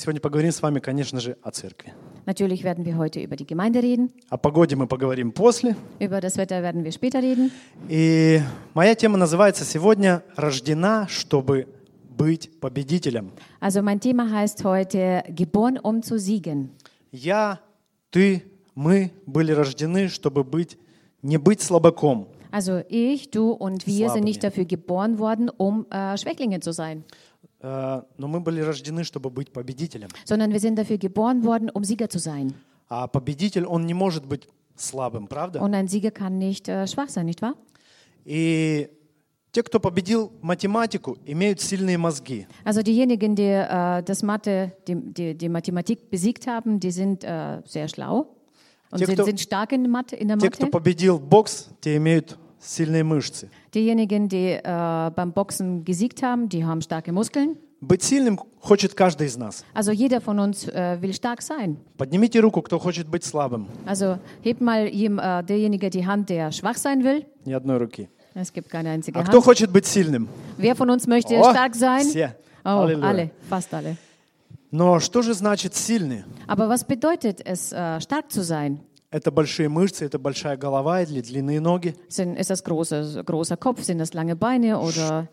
сегодня поговорим с вами, конечно же, о церкви. Natürlich werden wir heute über die Gemeinde reden. О погоде мы поговорим после. Über das Wetter werden wir später reden. И моя тема называется сегодня «Рождена, чтобы быть победителем». Also mein Thema heißt heute Geboren, um zu siegen. Я, ты, мы были рождены, чтобы быть, не быть слабаком, Also ich, du und wir sind nicht Слабыми. dafür geboren worden, um äh, Schwächlinge zu sein, э, но мы были рождены, чтобы быть победителем. sondern wir sind dafür geboren worden, um Sieger zu sein. А победитель, он не может быть слабым, правда? Und ein Sieger kann nicht äh, schwach sein, nicht wahr? И те, кто победил математику, имеют сильные мозги. Also diejenigen, die äh, das Mathe, die, die, die Mathematik besiegt haben, die sind äh, sehr schlau und Die, sind, кто- sind stark in Mathe, in der Те, кто Mathe. победил бокс, те имеют сильные мышцы. Diejenigen, die äh, beim Boxen gesiegt haben, die haben starke Muskeln. Быть сильным хочет каждый из нас. Also jeder von uns äh, will stark sein. Поднимите руку, кто хочет быть слабым. Also hebt mal jem, äh, derjenige die Hand, der schwach sein will. Ни одной руки. Es gibt keine einzige А кто Hand. хочет быть сильным? Wer von uns möchte О, stark sein? все. Oh, Аллилуйя. alle, fast alle. Но что же значит сильный? Aber was bedeutet es, äh, stark zu sein? Это большие мышцы, это большая голова или длинные ноги. Sind, ist das große, großer Kopf? Sind das lange Beine? Oder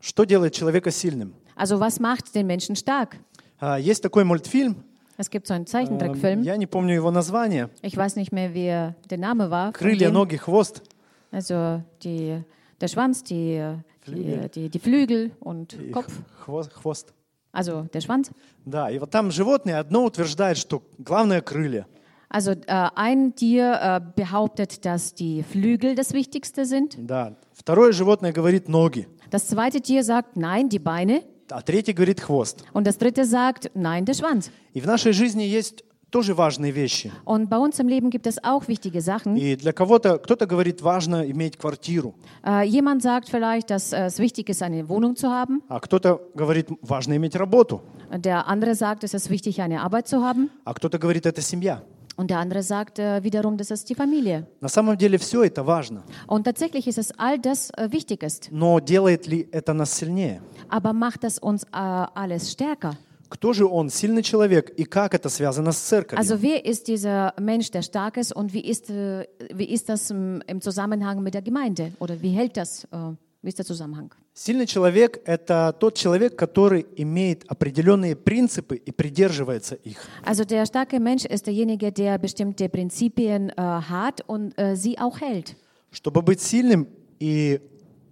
Что делает человека сильным? also was macht den Menschen stark? А, Есть такой мультфильм, Es gibt so einen эм, Zeichentrickfilm. я не помню его название. Ich weiß nicht mehr, wie der Name war. Крылья, ноги, хвост. Also die, der Schwanz, die, die, die, die Flügel und И Kopf. хвост, хвост. Also der Schwanz. Да, и вот там животное одно утверждает, что главное крылья. Also äh, ein Tier äh, behauptet, dass die Flügel das Wichtigste sind. Да. Второе животное говорит ноги, Das zweite Tier sagt, nein, die Beine. а третье говорит хвост. Und das dritte sagt, nein, der Schwanz. И в нашей жизни есть тоже важные вещи. Und bei uns im Leben gibt es auch wichtige Sachen. И для кого-то, кто-то говорит, важно иметь квартиру, Äh, jemand sagt vielleicht, dass äh, es wichtig ist, eine Wohnung zu haben. а кто-то говорит, важно иметь работу, Der andere sagt, es ist wichtig, eine Arbeit zu haben. а кто-то говорит, это семья. Und der andere sagt äh, wiederum, das ist die Familie. На самом деле все это важно, Und tatsächlich ist es all das äh, wichtig ist. но делает ли это нас сильнее? Aber macht das uns äh, alles stärker? Кто же он, сильный человек, и как это связано с церковью? Also wer ist dieser Mensch, der stark ist und wie ist, äh, wie ist das im, im Zusammenhang mit der Gemeinde? Oder wie hält das, äh, wie ist der Zusammenhang? Сильный человек – это тот человек, который имеет определенные принципы и придерживается их. Also der starke Mensch ist derjenige, der bestimmte Prinzipien äh, hat und äh, sie auch hält. Чтобы быть сильным и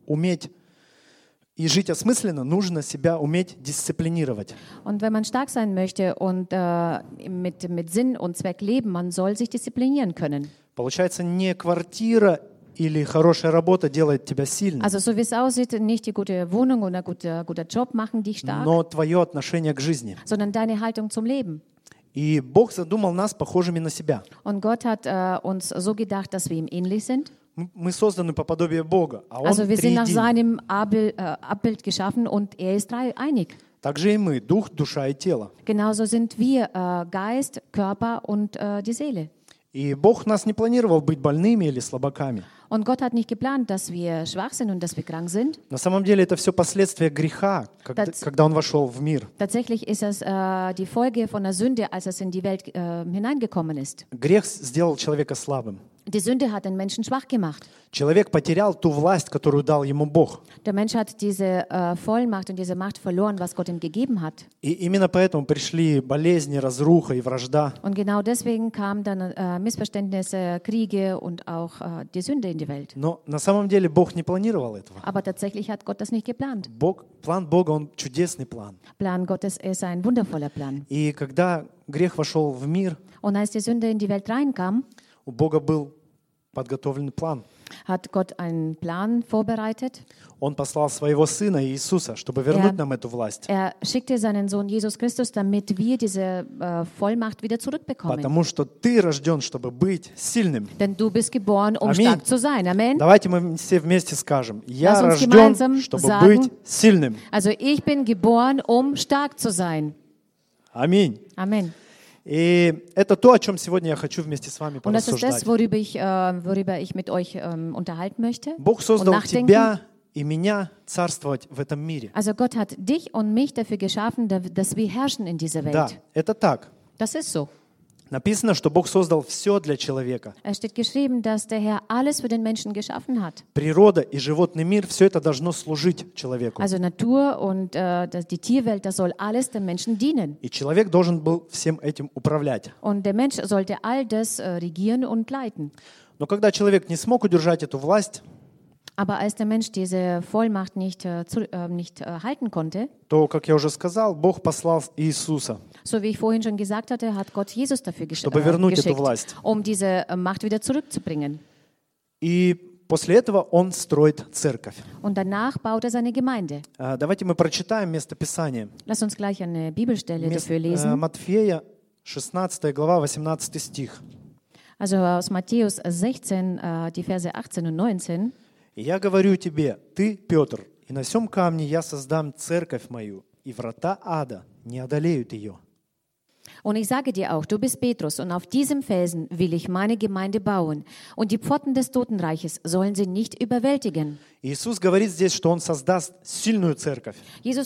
уметь и жить осмысленно, нужно себя уметь дисциплинировать. Und wenn man stark sein möchte und äh, mit, mit Sinn und Zweck leben, man soll sich disziplinieren können. Получается, не квартира или хорошая работа делает тебя сильным, Also so wie es aussieht, nicht die gute Wohnung oder guter, guter Job machen dich stark, но твое отношение к жизни. sondern deine Haltung zum Leben. И Бог задумал нас похожими на себя. Und Gott hat äh, uns so gedacht, dass wir ihm ähnlich sind. Мы- созданы по подобию Бога, а Он Also wir sind nach seinem Abel, äh, Abbild geschaffen und er ist dreieinig. Так же и мы, дух, душа и тело. Genauso sind wir äh, Geist, Körper und äh, die Seele. И Бог нас не планировал быть больными или слабаками. Und Gott hat nicht geplant, dass wir schwach sind und dass wir krank sind. На самом деле это все последствия греха, когда, That's- когда Он вошел в мир. Tatsächlich ist es äh, die Folge von der Sünde, als es in die Welt äh, hineingekommen ist. Грех сделал человека слабым. Die Sünde hat den Menschen schwach gemacht. Человек потерял ту власть, которую дал ему Бог. Der Mensch hat diese äh, Vollmacht und diese Macht verloren, was Gott ihm gegeben hat. И именно поэтому пришли болезни, разруха и вражда. Und genau deswegen kamen dann äh, Missverständnisse, Kriege und auch äh, die Sünde in die Welt. Но на самом деле Бог не планировал этого. Aber tatsächlich hat Gott das nicht geplant. Бог, план Бога, он чудесный план. Plan Gottes ist ein wundervoller Plan. И когда грех вошел в мир, Und als die Sünde in die Welt reinkam, у Бога был подготовленный план. hat Gott einen Plan vorbereitet. Он послал своего Сына Иисуса, чтобы вернуть Ja. нам эту власть. Er schickte seinen Sohn Jesus Christus, damit wir diese äh, Vollmacht wieder zurückbekommen. Потому что ты rожден, чтобы быть сильным. Denn du bist geboren, um Аминь. stark zu sein. Amen. Давайте мы все вместе скажем, я рожден, чтобы sagen. быть сильным. Also ich bin geboren, um stark zu sein. Аминь. Amen. И это то, о чем сегодня я хочу вместе с вами Und das ist порассуждать. das, worüber ich, äh, worüber ich mit euch ähm, unterhalten möchte Бог und создал nachdenken. тебя и меня царствовать в этом мире. Also Gott hat dich und mich dafür geschaffen, da- dass wir herrschen in dieser Да, Welt. это так. Das ist so. Написано, что Бог создал все для человека. Es steht geschrieben, dass der Herr alles für den Menschen geschaffen hat. Природа и животный мир, все это должно служить человеку. Also Natur und äh, die Tierwelt, das soll alles dem Menschen dienen. И человек должен был всем этим управлять. Und der Mensch sollte all das äh, regieren und leiten. Но когда человек не смог удержать эту власть, Aber als der Mensch diese Vollmacht nicht, äh, zu, äh, nicht äh, halten konnte, то, как я уже сказал, Бог послал Иисуса, so wie ich vorhin schon gesagt hatte, hat Gott Jesus dafür gesch Чтобы äh, вернуть эту geschickt, власть. um diese äh, Macht wieder zurückzubringen. и после этого Он строит церковь. Und danach baut er seine Gemeinde. А, Давайте мы прочитаем место Писания. Lass uns gleich eine Bibelstelle Мест- dafür э, lesen. Матфея, 16 глава, 18 стих. Also aus Matthäus 16, äh, die Verse 18 und 19. «И я говорю тебе, ты, Петр, и на сем камне я создам церковь мою, и врата ада не одолеют ее». Und ich sage dir auch, du bist Petrus, und auf diesem Felsen will ich meine Gemeinde bauen. Und die Pforten des Totenreiches sollen sie nicht überwältigen. Jesus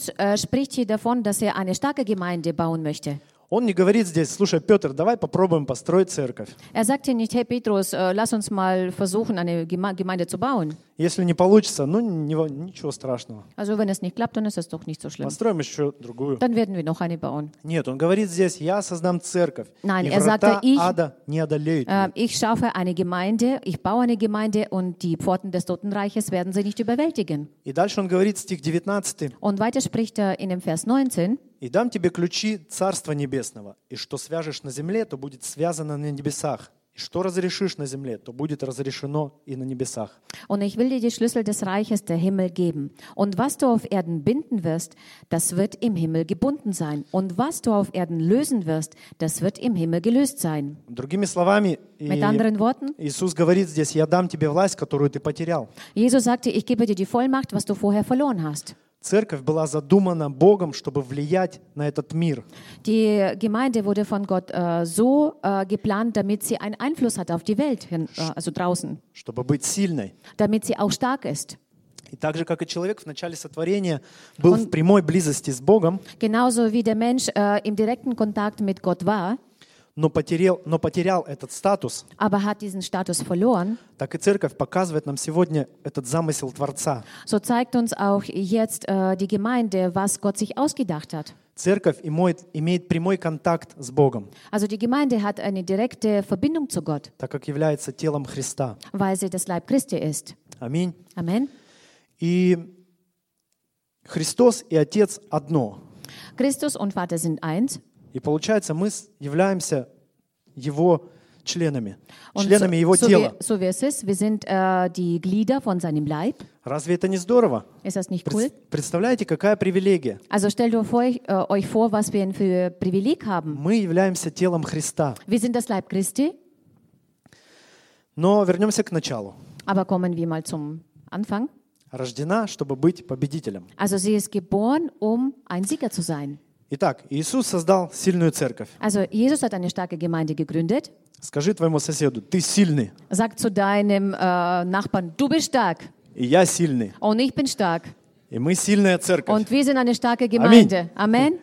äh, spricht hier davon, dass er eine starke Gemeinde bauen möchte. Он не говорит здесь, слушай, Петр, давай попробуем построить церковь. Er sagt hier nicht, hey Petrus, äh, lass uns mal versuchen, eine Geme Gemeinde zu bauen. Если не получится, ну не во- ничего страшного. Also wenn es nicht klappt, dann ist es doch nicht so schlimm. Построим еще другую. Dann werden wir noch eine bauen. Нет, он говорит здесь, я создам церковь, Nein, и er sagte, врата ich- ада не одолеют. Äh, ее». ich schaffe eine Gemeinde, ich baue eine Gemeinde und die Pforten des Totenreiches werden sie nicht überwältigen. И дальше он говорит, стих 19, Und weiter spricht er in dem Vers 19. «И дам тебе ключи Царства Небесного, и что свяжешь на земле, то будет связано на небесах, и что разрешишь на земле, то будет разрешено и на небесах». Und ich will dir die Schlüssel des Reiches der Himmel geben. Und was du auf Erden binden wirst, das wird im Himmel gebunden sein. Und was du auf Erden lösen wirst, das wird im Himmel gelöst sein. Другими словами, Mit anderen Worten, Иисус говорит здесь, «Я дам тебе власть, которую ты потерял». Jesus sagte, ich gebe dir die Vollmacht, was du vorher verloren hast. Церковь была задумана Богом, чтобы влиять на этот мир. Die Gemeinde wurde von Gott äh, so äh, geplant, damit sie einen Einfluss hat auf die Welt, hin, äh, also draußen, чтобы быть сильной. damit sie auch stark ist. И так же, как и человек в начале сотворения был в прямой близости с Богом, Genauso wie der Mensch äh, im direkten Kontakt mit Gott war, но потерял, но потерял этот статус, aber hat diesen Status verloren, так и церковь показывает нам сегодня этот замысел Творца. so zeigt uns auch jetzt äh, die Gemeinde, was Gott sich ausgedacht hat. Церковь имеет, имеет прямой контакт с Богом, Also die Gemeinde hat eine direkte Verbindung zu Gott, так как является телом Христа. weil sie das Leib Christi ist. Аминь. Amen. И Христос и Отец одно. Christus und Vater sind eins. И получается, мы являемся Его членами, Und членами Его so, so, wie, тела. so wie es ist, wir sind äh, die Glieder von seinem Leib. Разве это не здорово? Ist das nicht cool? Представляете, какая привилегия? Also stellt euch äh, euch vor, was wir für Privileg haben. Мы являемся телом Христа. Wir sind das Leib Christi, Но вернемся к началу. aber kommen wir mal zum Anfang. Рождена, чтобы быть победителем. Also sie ist geboren, um ein Sieger zu sein. Итак, Иисус создал сильную церковь. Also Jesus hat eine starke Gemeinde gegründet. Скажи твоему соседу, ты сильный, Sag zu deinem äh, Nachbarn, du bist stark и я сильный, und ich bin stark. и мы сильная церковь. Und wir sind eine starke Gemeinde. Amen.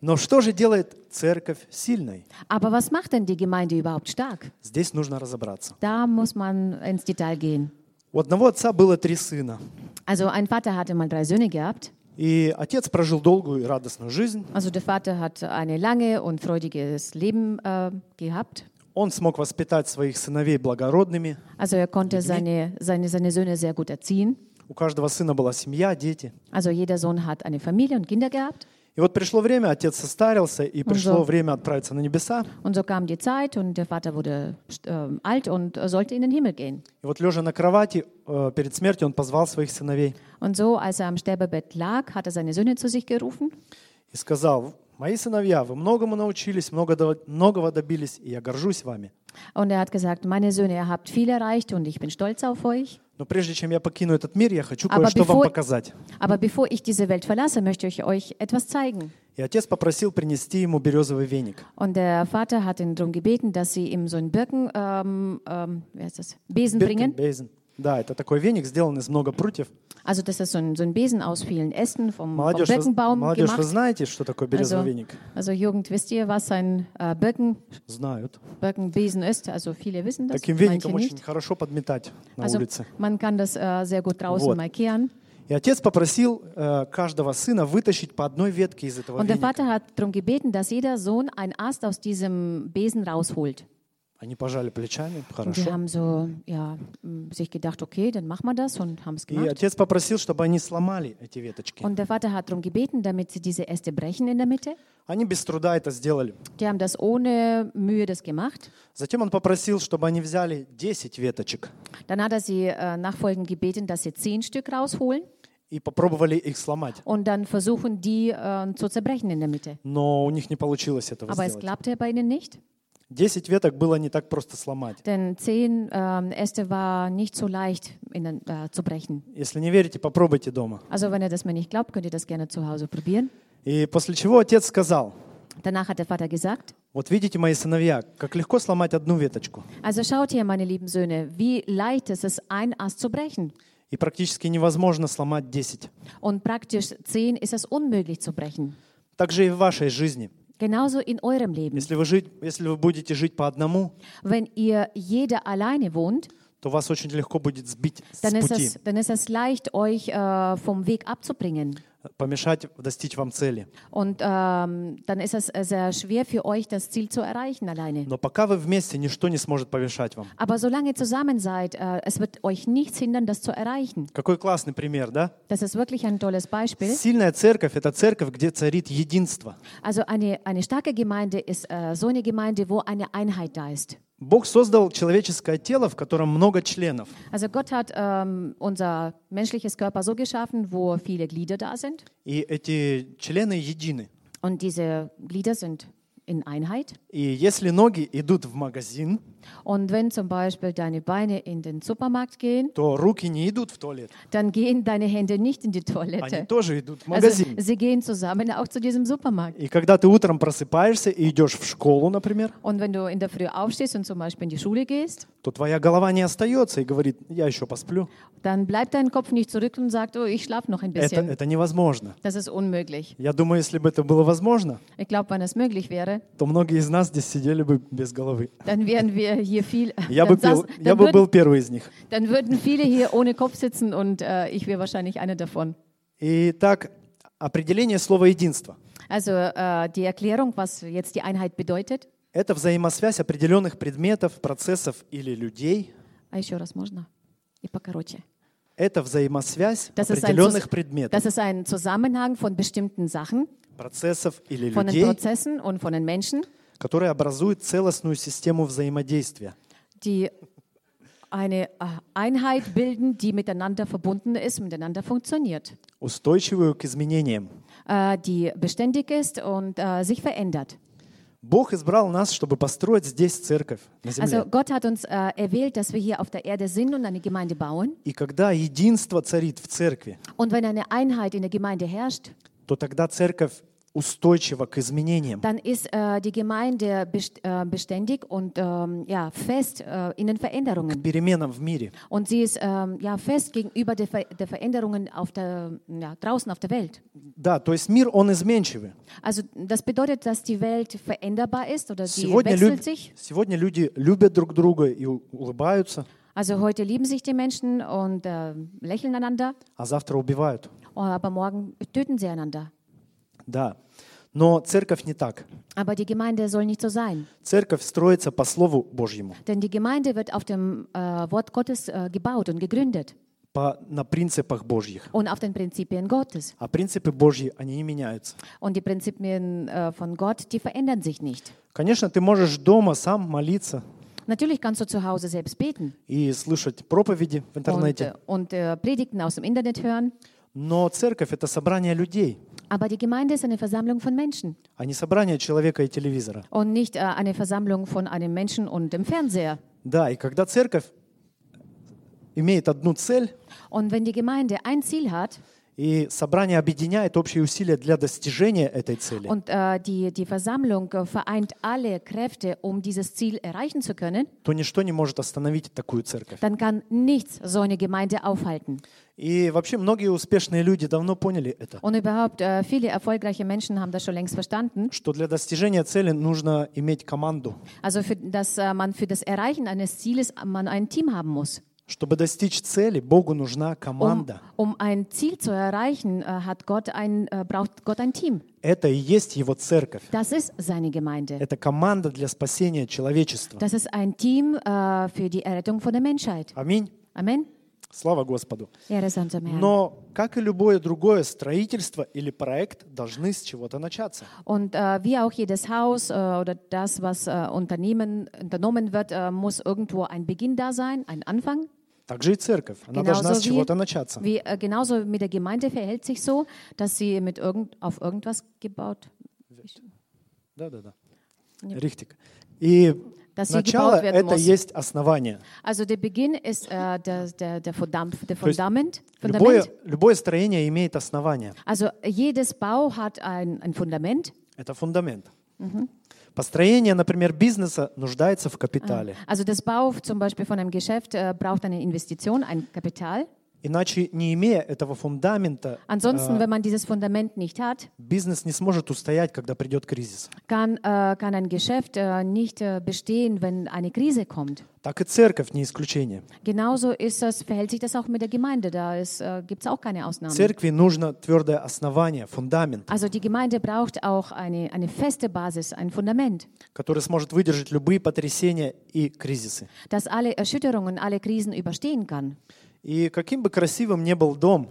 Но что же делает церковь сильной? Aber was macht denn die Gemeinde überhaupt stark? Здесь нужно разобраться. Da muss man ins Detail gehen. У одного отца было три сына, Also ein Vater hatte mal drei Söhne gehabt. И отец прожил долгую и радостную жизнь. Also der Vater hat eine lange und freudiges Leben äh, gehabt. Он смог воспитать своих сыновей благородными. Also er konnte seine, seine, seine Söhne sehr gut erziehen. У каждого сына была семья, дети. Also jeder Sohn hat eine Familie und Kinder gehabt. И вот пришло время, отец состарился, и пришло so. время отправиться на небеса. Und so kam die Zeit und der Vater wurde äh, alt und sollte in den Himmel gehen. И вот лежа на кровати э, перед смертью, он позвал своих сыновей Und so, als er am Sterbebett lag, hat er seine Söhne zu sich gerufen и сказал, «Мои сыновья, вы многому научились, много многого добились, и я горжусь вами. und er hat gesagt, meine Söhne, ihr habt viel erreicht und ich bin stolz auf euch. Но прежде чем я покину этот мир, я хочу Aber кое-что вам bevor- показать». Aber bevor ich diese Welt verlasse, möchte ich euch etwas zeigen. И отец попросил принести ему березовый веник. Und der Vater hat ihn darum gebeten, dass sie ihm so einen Birken, ähm, ähm, wie heißt das? Besen bringen. Биркенбейзен. Да, это такой веник, сделан из много прутьев. Also das ist so ein, so ein Besen aus vielen Ästen vom, vom Молодежь, вы, Birkenbaum молодежь, вы gemacht. знаете, что такое березовик? Also Jugend, wisst ihr, was ein äh, Birken, Знают. Birkenbesen ist? Also viele wissen das, Таким веником очень хорошо подметать на Also улице. man kann das äh, sehr gut draußen Вот. markieren. И отец попросил э, каждого сына вытащить по одной ветке из этого Und der веника. Vater hat darum gebeten, dass jeder Sohn einen Ast aus diesem Besen rausholt. Они пожали плечами, Und die хорошо. haben so ja, sich gedacht, okay, dann machen wir das und haben es И gemacht. отец попросил, чтобы они сломали эти веточки. Und der Vater hat darum gebeten, damit sie diese Äste brechen in der Mitte. Они без труда это сделали. Die haben das ohne Mühe das gemacht. Затем он попросил, чтобы они взяли 10 веточек Dann hat er sie äh, nachfolgend gebeten, dass sie zehn Stück rausholen и попробовали их сломать. und dann versuchen, die äh, zu zerbrechen in der Mitte. Но у них не получилось этого Aber es сделать. klappte bei ihnen nicht, 10 веток было не так просто сломать. denn zehn ähm, Äste war nicht so leicht in, äh, zu brechen. Если не верите, попробуйте дома. Also wenn ihr das mir nicht glaubt, könnt ihr das gerne zu Hause probieren. И после чего отец сказал, Danach hat der Vater gesagt, вот видите, мои сыновья, как легко сломать одну веточку. also schaut hier, meine lieben Söhne, wie leicht es ist, ein Ast zu brechen. И практически невозможно сломать 10. Und praktisch zehn ist es unmöglich zu brechen. Так же и в вашей жизни. Genauso in eurem Leben. Если вы, жить, если вы будете жить по одному, Wenn ihr jeder alleine wohnt, то вас очень легко будет сбить с dann ist, пути, es, dann ist es leicht, euch äh, vom Weg abzubringen. Помешать достичь вам цели. Und ähm, dann ist es äh, sehr schwer für euch, das Ziel zu erreichen alleine. Но пока вы вместе, ничто не сможет помешать вам. Aber solange zusammen seid, äh, es wird euch nichts hindern, das zu erreichen. Какой классный пример, да? Das ist wirklich ein tolles Beispiel. Сильная церковь – это церковь, где царит единство. Also eine, eine starke Gemeinde ist äh, so eine Gemeinde, wo eine Einheit da ist. Бог создал человеческое тело, в котором много членов. Also Gott hat ähm, unser menschliches Körper so geschaffen, wo viele Glieder da sind. И эти члены едины. Und diese Glieder sind in Einheit. И если ноги идут в магазин, Und wenn zum Beispiel deine Beine in den Supermarkt gehen, то руки не идут в туалет. dann gehen deine Hände nicht in die Они Toilette. тоже идут в Also магазин. sie gehen zusammen auch zu diesem Supermarkt. И когда ты утром просыпаешься и идешь в школу, например, Und wenn du in der Früh aufstehst und zum Beispiel in die Schule gehst, то твоя голова не остается и говорит, я еще посплю. dann bleibt dein Kopf nicht zurück und sagt, oh, ich schlafe noch ein Это, bisschen. это невозможно. Das ist unmöglich. Я думаю, если бы это было возможно, Ich glaube, wenn es möglich wäre, то многие из нас здесь сидели бы без головы. dann wären wir hier viel. Я бы, saß, я бы был первый из них. dann würden viele hier ohne Kopf sitzen und äh, ich wäre wahrscheinlich einer davon. Итак, определение слова единства. Also äh, die Erklärung, was jetzt die Einheit bedeutet. Это взаимосвязь определенных предметов, процессов или людей. А еще раз можно? И покороче. Это взаимосвязь Das ein, определенных Zus- предметов, das ist ein Zusammenhang von bestimmten Sachen, процессов или von den людей, Prozessen und von den Menschen, которые образуют целостную систему взаимодействия. die eine äh, Einheit bilden, die miteinander verbunden ist, miteinander funktioniert, устойчивую к изменениям. äh, die beständig ist und äh, sich verändert. Бог избрал нас, чтобы построить здесь церковь на Also земле. Gott hat uns äh, erwählt, dass wir hier auf der Erde sind und eine Gemeinde bauen. И когда единство царит в церкви, Und wenn eine Einheit in der Gemeinde herrscht, то тогда церковь устойчива к изменениям. dann ist äh, die Gemeinde best äh, beständig und ähm, ja, fest äh, in den к Veränderungen. переменам в мире. Und sie ist ähm, ja, fest gegenüber der, Ver der Veränderungen auf der, ja, draußen auf der Welt. Да, то есть мир, он изменчивый. Also das bedeutet, dass die Welt veränderbar ist oder die Сегодня, wechselt люб- sich. сегодня люди любят друг друга и у- улыбаются, Also heute lieben sich die Menschen und äh, lächeln einander, а завтра убивают. aber morgen töten sie einander. Да. Но церковь не так. Aber die Gemeinde soll nicht so sein. Церковь строится по Слову Божьему, Denn die Gemeinde wird auf dem äh, Wort Gottes äh, gebaut und gegründet по, на принципах Божьих. und auf den Prinzipien Gottes. А принципы Божьи, они не меняются. Und die Prinzipien äh, von Gott, die verändern sich nicht. Конечно, ты можешь дома сам молиться Natürlich kannst du zu Hause selbst beten и слышать проповеди в und, интернете, äh, und äh, Predigten aus dem Internet hören. Но церковь — это собрание людей, Aber die Gemeinde ist eine Versammlung von Menschen а не собрание человека и телевизора. und nicht äh, eine Versammlung von einem Menschen und dem Fernseher. Да, и когда церковь имеет одну цель, Und wenn die Gemeinde ein Ziel hat И собрание объединяет общие усилия для достижения этой цели. Und äh, die, die Versammlung äh, vereint alle Kräfte, um dieses Ziel erreichen zu können. то ничто не может остановить такую церковь. Dann kann nichts so eine Gemeinde aufhalten. И вообще многие успешные люди давно поняли это, Und überhaupt, äh, viele erfolgreiche Menschen haben das schon längst verstanden. что для достижения цели нужно иметь команду. Also, für, dass äh, man für das Erreichen eines Zieles man ein Team haben muss. Чтобы достичь цели, Богу нужна Um, команда. um ein Ziel zu erreichen, äh, hat Gott ein, äh, braucht Gott ein Team. Это и есть Его церковь. Das ist seine Gemeinde. Это команда для спасения человечества. Das ist ein Team äh, für die Errettung von der Menschheit. Аминь. Amen. Слава Господу. Но, как и любое другое строительство или проект, должны с чего-то начаться. Und äh, wie auch jedes Haus äh, oder das, was äh, Unternehmen, unternommen wird, äh, muss irgendwo ein Beginn da sein, ein Anfang. Так же и церковь. Она должна с чего-то начаться. wie äh, genauso mit der Gemeinde verhält sich so, dass sie mit irgend, auf irgendwas gebaut Да, да, да. И Dass sie начало gebaut werden это muss. есть основание. Also der Beginn ist äh, der, der, der, Fundam, der Fundament. Любое, Fundament. любое строение имеет основание. Also jedes Bau hat ein, ein Fundament. Это фундамент. Построение, например, бизнеса нуждается в капитале. Also das Bau zum Beispiel von einem Geschäft äh, braucht eine Investition, ein Kapital. Иначе, не имея этого фундамента, Ansonsten, wenn man dieses Fundament nicht hat, бизнес не сможет устоять, когда придет кризис. kann, äh, kann ein Geschäft äh, nicht äh, bestehen, wenn eine Krise kommt. Так и церковь не исключение. Genauso ist das, verhält sich das auch mit der Gemeinde. Da äh, gibt es auch keine Ausnahmen. Церкви нужно твердое основание, фундамент, Also die Gemeinde braucht auch eine, eine feste Basis, ein Fundament, который сможет выдержать любые потрясения и кризисы. das alle Erschütterungen, alle Krisen überstehen kann. И каким бы красивым ни был дом,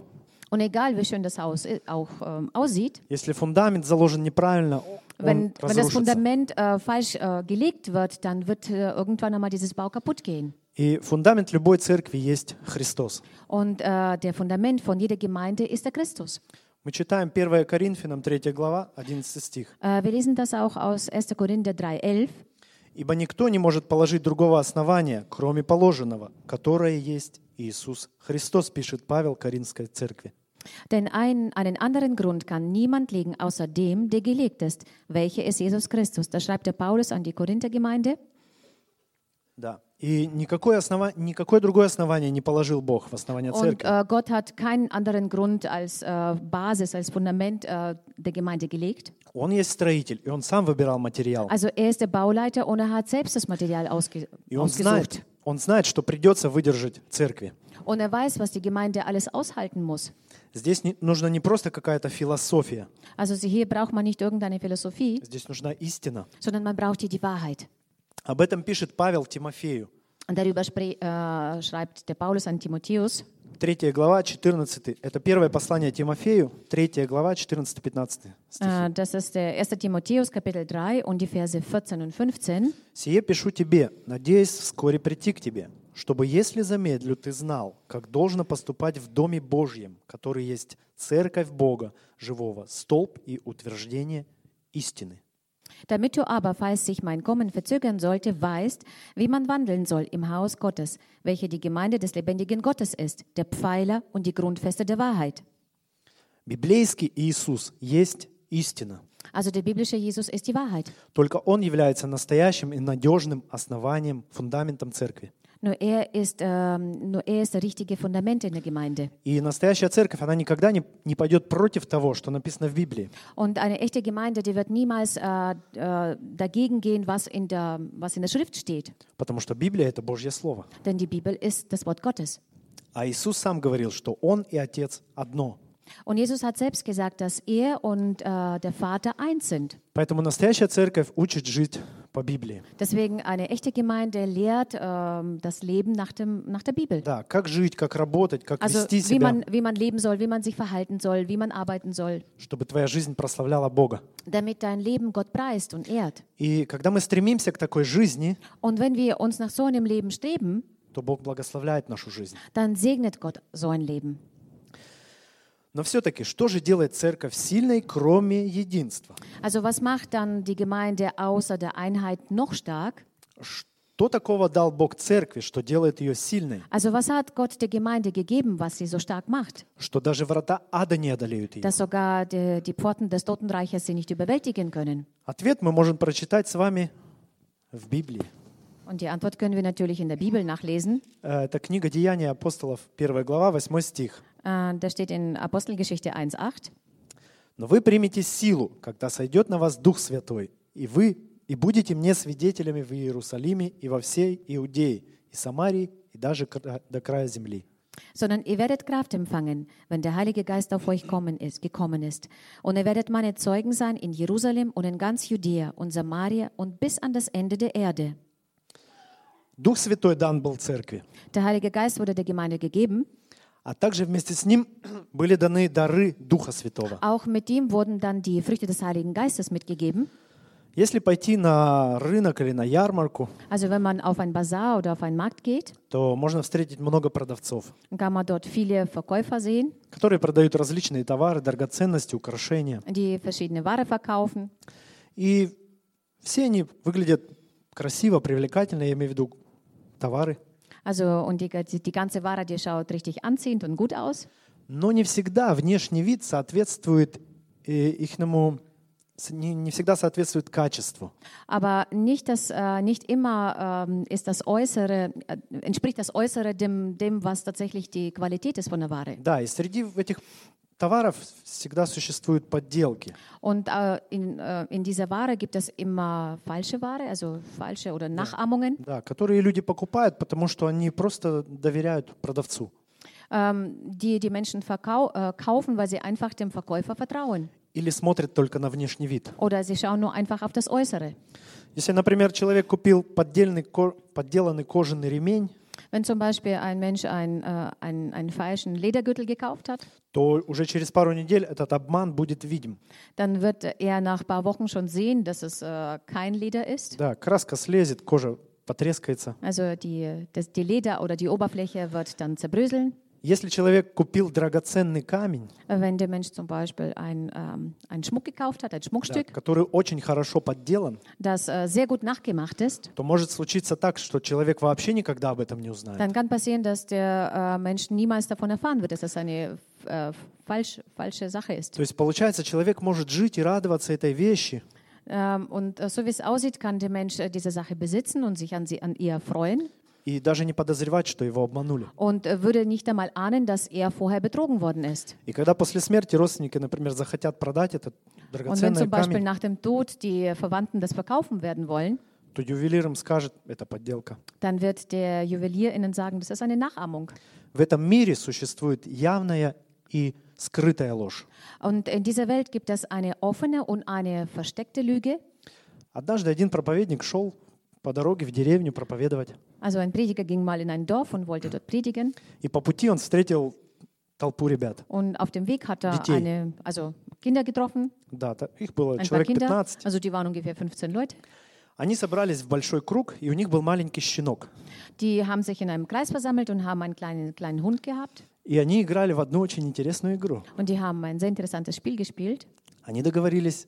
Und egal, wie schön das Haus auch ähm, aussieht, если фундамент заложен неправильно, wenn, wenn das. Fundament äh, falsch äh, gelegt wird, dann wird äh, irgendwann einmal dieses Bau kaputt gehen. И фундамент любой церкви есть Христос. Und äh, der Fundament von jeder Gemeinde ist der Christus. Мы читаем 1 Коринфянам 3 глава, 11 стих. Äh, wir lesen das auch aus 1. Korinther 3,11. «Ибо никто не может положить другого основания, кроме положенного, которое есть Иисус Христос», пишет Павел Коринфской церкви. Denn ein, einen anderen Grund kann niemand legen, außer dem, der gelegt ist, welcher ist Jesus Christus. Da schreibt der Paulus an die Korinther-Gemeinde. Да. И никакое, основа... никакое другое основание не положил Бог в основание Und церкви. äh, Gott hat keinen anderen Grund als äh, Basis, als Fundament äh, der Gemeinde gelegt. Он есть строитель, и он сам выбирал материал. Also er ist der Bauleiter und er hat selbst das Material ausge И он ausgesucht. знает, он знает, что придется выдержать церкви. Und er weiß, was die Gemeinde alles aushalten muss. Здесь не, нужна не просто какая-то философия, Also hier braucht man nicht irgendeine Philosophie, здесь нужна истина. sondern man braucht hier die Wahrheit. Об этом пишет Павел Тимофею. Darüber spre- äh, schreibt der Paulus an Timotheus. 3 глава, 14. Это первое послание Тимофею, 3 глава, 14-15 стихи. Äh, das ist der 1. Timotheus, Kapitel 3 und die Verse 14 und 15. «Сие пишу тебе, надеясь вскоре прийти к тебе, чтобы, если замедлю, ты знал, как должно поступать в Доме Божьем, который есть Церковь Бога Живого, столб и утверждение истины». Damit du aber, falls sich mein Kommen verzögern sollte, weißt, wie man wandeln soll im Haus Gottes, welche die Gemeinde des lebendigen Gottes ist, der Pfeiler und die Grundfeste der Wahrheit. Библейский Иисус есть истина. Also der biblische Jesus ist die Wahrheit. Только Он является настоящим и надежным основанием, фундаментом церкви. Nur er ist, ähm, nur er ist das richtige Fundament in der Gemeinde. И настоящая церковь, она никогда не, не пойдет против того, что написано в Библии. Und eine echte Gemeinde, die wird niemals äh, äh, dagegen gehen, was in, der, was in der Schrift steht. Потому что Библия — это Божье Слово. Denn die Bibel ist das Wort Gottes. А Иисус сам говорил, что Он и Отец одно. Und Jesus hat selbst gesagt, dass er und äh, der Vater eins sind. Поэтому настоящая церковь учит жить по Библии. Deswegen eine echte Gemeinde lehrt ähm, das Leben nach, dem, nach der Bibel. Да, как жить, как работать, как Also вести wie себя, man, wie man leben soll, wie man sich verhalten soll, wie man arbeiten soll, чтобы твоя жизнь прославляла Бога. damit dein Leben Gott preist und ehrt. И когда мы стремимся к такой жизни, Und wenn wir uns nach so einem Leben streben, то Бог благословляет нашу жизнь. dann segnet Gott so ein Leben. Но все-таки, что же делает церковь сильной, кроме единства? Also was macht dann die Gemeinde außer der Einheit noch stark? Что такого дал Бог церкви, что делает ее сильной, Also was hat Gott der Gemeinde gegeben, was sie so stark macht? что даже врата ада не одолеют ее? Dass sogar die, die Pforten des Totenreiches sie nicht überwältigen können. Ответ мы можем прочитать с вами в Библии. Und die Antwort können wir natürlich in der Bibel nachlesen. Э, Это книга Деяний апостолов, 1 глава, 8 стих. Äh, Da steht in Apostelgeschichte 1,8. Но вы примете силу, когда сойдет на вас Дух Святой, и вы и будете мне свидетелями в Иерусалиме и во всей Иудее, и Самарии, и даже кра- до края земли. sondern ihr werdet Kraft empfangen, wenn der Heilige Geist auf euch kommen ist, gekommen ist. Und ihr werdet meine Zeugen sein in Jerusalem und in ganz Judäa und Samaria und bis an das Ende der Erde. Дух Святой дан был церкви, Der Heilige Geist wurde der Gemeinde gegeben. А также вместе с ним были даны дары Духа Святого. Auch mit ihm wurden dann die Früchte des Heiligen Geistes mitgegeben. Если пойти на рынок или на ярмарку, Also wenn man auf ein Bazar oder auf einen Markt geht, то можно встретить много продавцов, kann man dort viele Verkäufer sehen, которые продают различные товары, драгоценности, украшения. die verschiedene Ware verkaufen. И все они выглядят красиво, привлекательно, я имею в виду товары. Also und die, die, die ganze Ware, die schaut richtig anziehend und gut aus. Но не всегда внешний вид соответствует э, ихнему, с- не, не всегда соответствует качеству. Aber nicht, das, äh, nicht immer ähm, ist das Äußere, äh, entspricht das Äußere dem, dem, was tatsächlich die Qualität ist von der Ware. Да, и среди этих товаров всегда существуют подделки. Und äh, in, äh, in dieser Ware gibt es immer falsche Ware, also falsche oder Nachahmungen, Да, которые люди покупают, потому что они просто доверяют продавцу. ähm, die die Menschen verkau äh, kaufen, weil sie einfach dem Verkäufer vertrauen. Или смотрят только на внешний вид. Oder sie schauen nur einfach auf das Äußere. Если, например, человек купил поддельный, подделанный кожаный ремень, Wenn zum Beispiel ein Mensch ein, äh, einen, einen falschen Ledergürtel gekauft hat, то уже через пару недель этот обман будет видим. dann wird er nach ein paar Wochen schon sehen, dass es äh, kein Leder ist. Да, краска слезет, кожа потрескается. Also die, das, die Leder oder die Oberfläche wird dann zerbröseln. Если человек купил драгоценный камень, Äh, Wenn der Mensch zum Beispiel ein, ähm, einen Schmuck gekauft hat, ein да, Schmuckstück, который очень хорошо подделан, das äh, sehr gut nachgemacht ist, то может случиться так, что человек вообще никогда об этом не узнает. dann kann passieren, dass der äh, Mensch niemals davon erfahren wird, dass das eine äh, falsch, falsche Sache ist. То есть получается, человек может жить и радоваться этой вещи, Ähm, und äh, so wie es aussieht, kann der Mensch äh, diese Sache besitzen und sich an, sie, an ihr freuen и даже не подозревать, что его обманули. und äh, würde nicht einmal ahnen, dass er vorher betrogen worden ist. И когда после смерти родственники, например, захотят продать этот Und wenn драгоценный zum Beispiel камень, nach dem Tod die Verwandten das verkaufen werden wollen, то ювелир им скажет, это подделка. dann wird der Juwelier ihnen sagen, das ist eine Nachahmung. В этом мире существует явная и скрытая ложь. Und in dieser Welt gibt es eine offene und eine versteckte Lüge. Однажды один проповедник шел по дороге в деревню проповедовать, Also ein Prediger ging mal in ein Dorf und wollte dort predigen. и по пути он встретил толпу ребят. Und auf dem Weg hat er Детей. eine, also Kinder getroffen, Да, та- их было ein paar человек Kinder. 15. Also die waren ungefähr 15 Leute. Они собрались в большой круг, и у них был маленький щенок. Die haben sich in einem Kreis versammelt und haben einen kleinen, kleinen Hund gehabt. И они играли в одну очень интересную игру. Und die haben ein sehr interessantes Spiel gespielt. Они договорились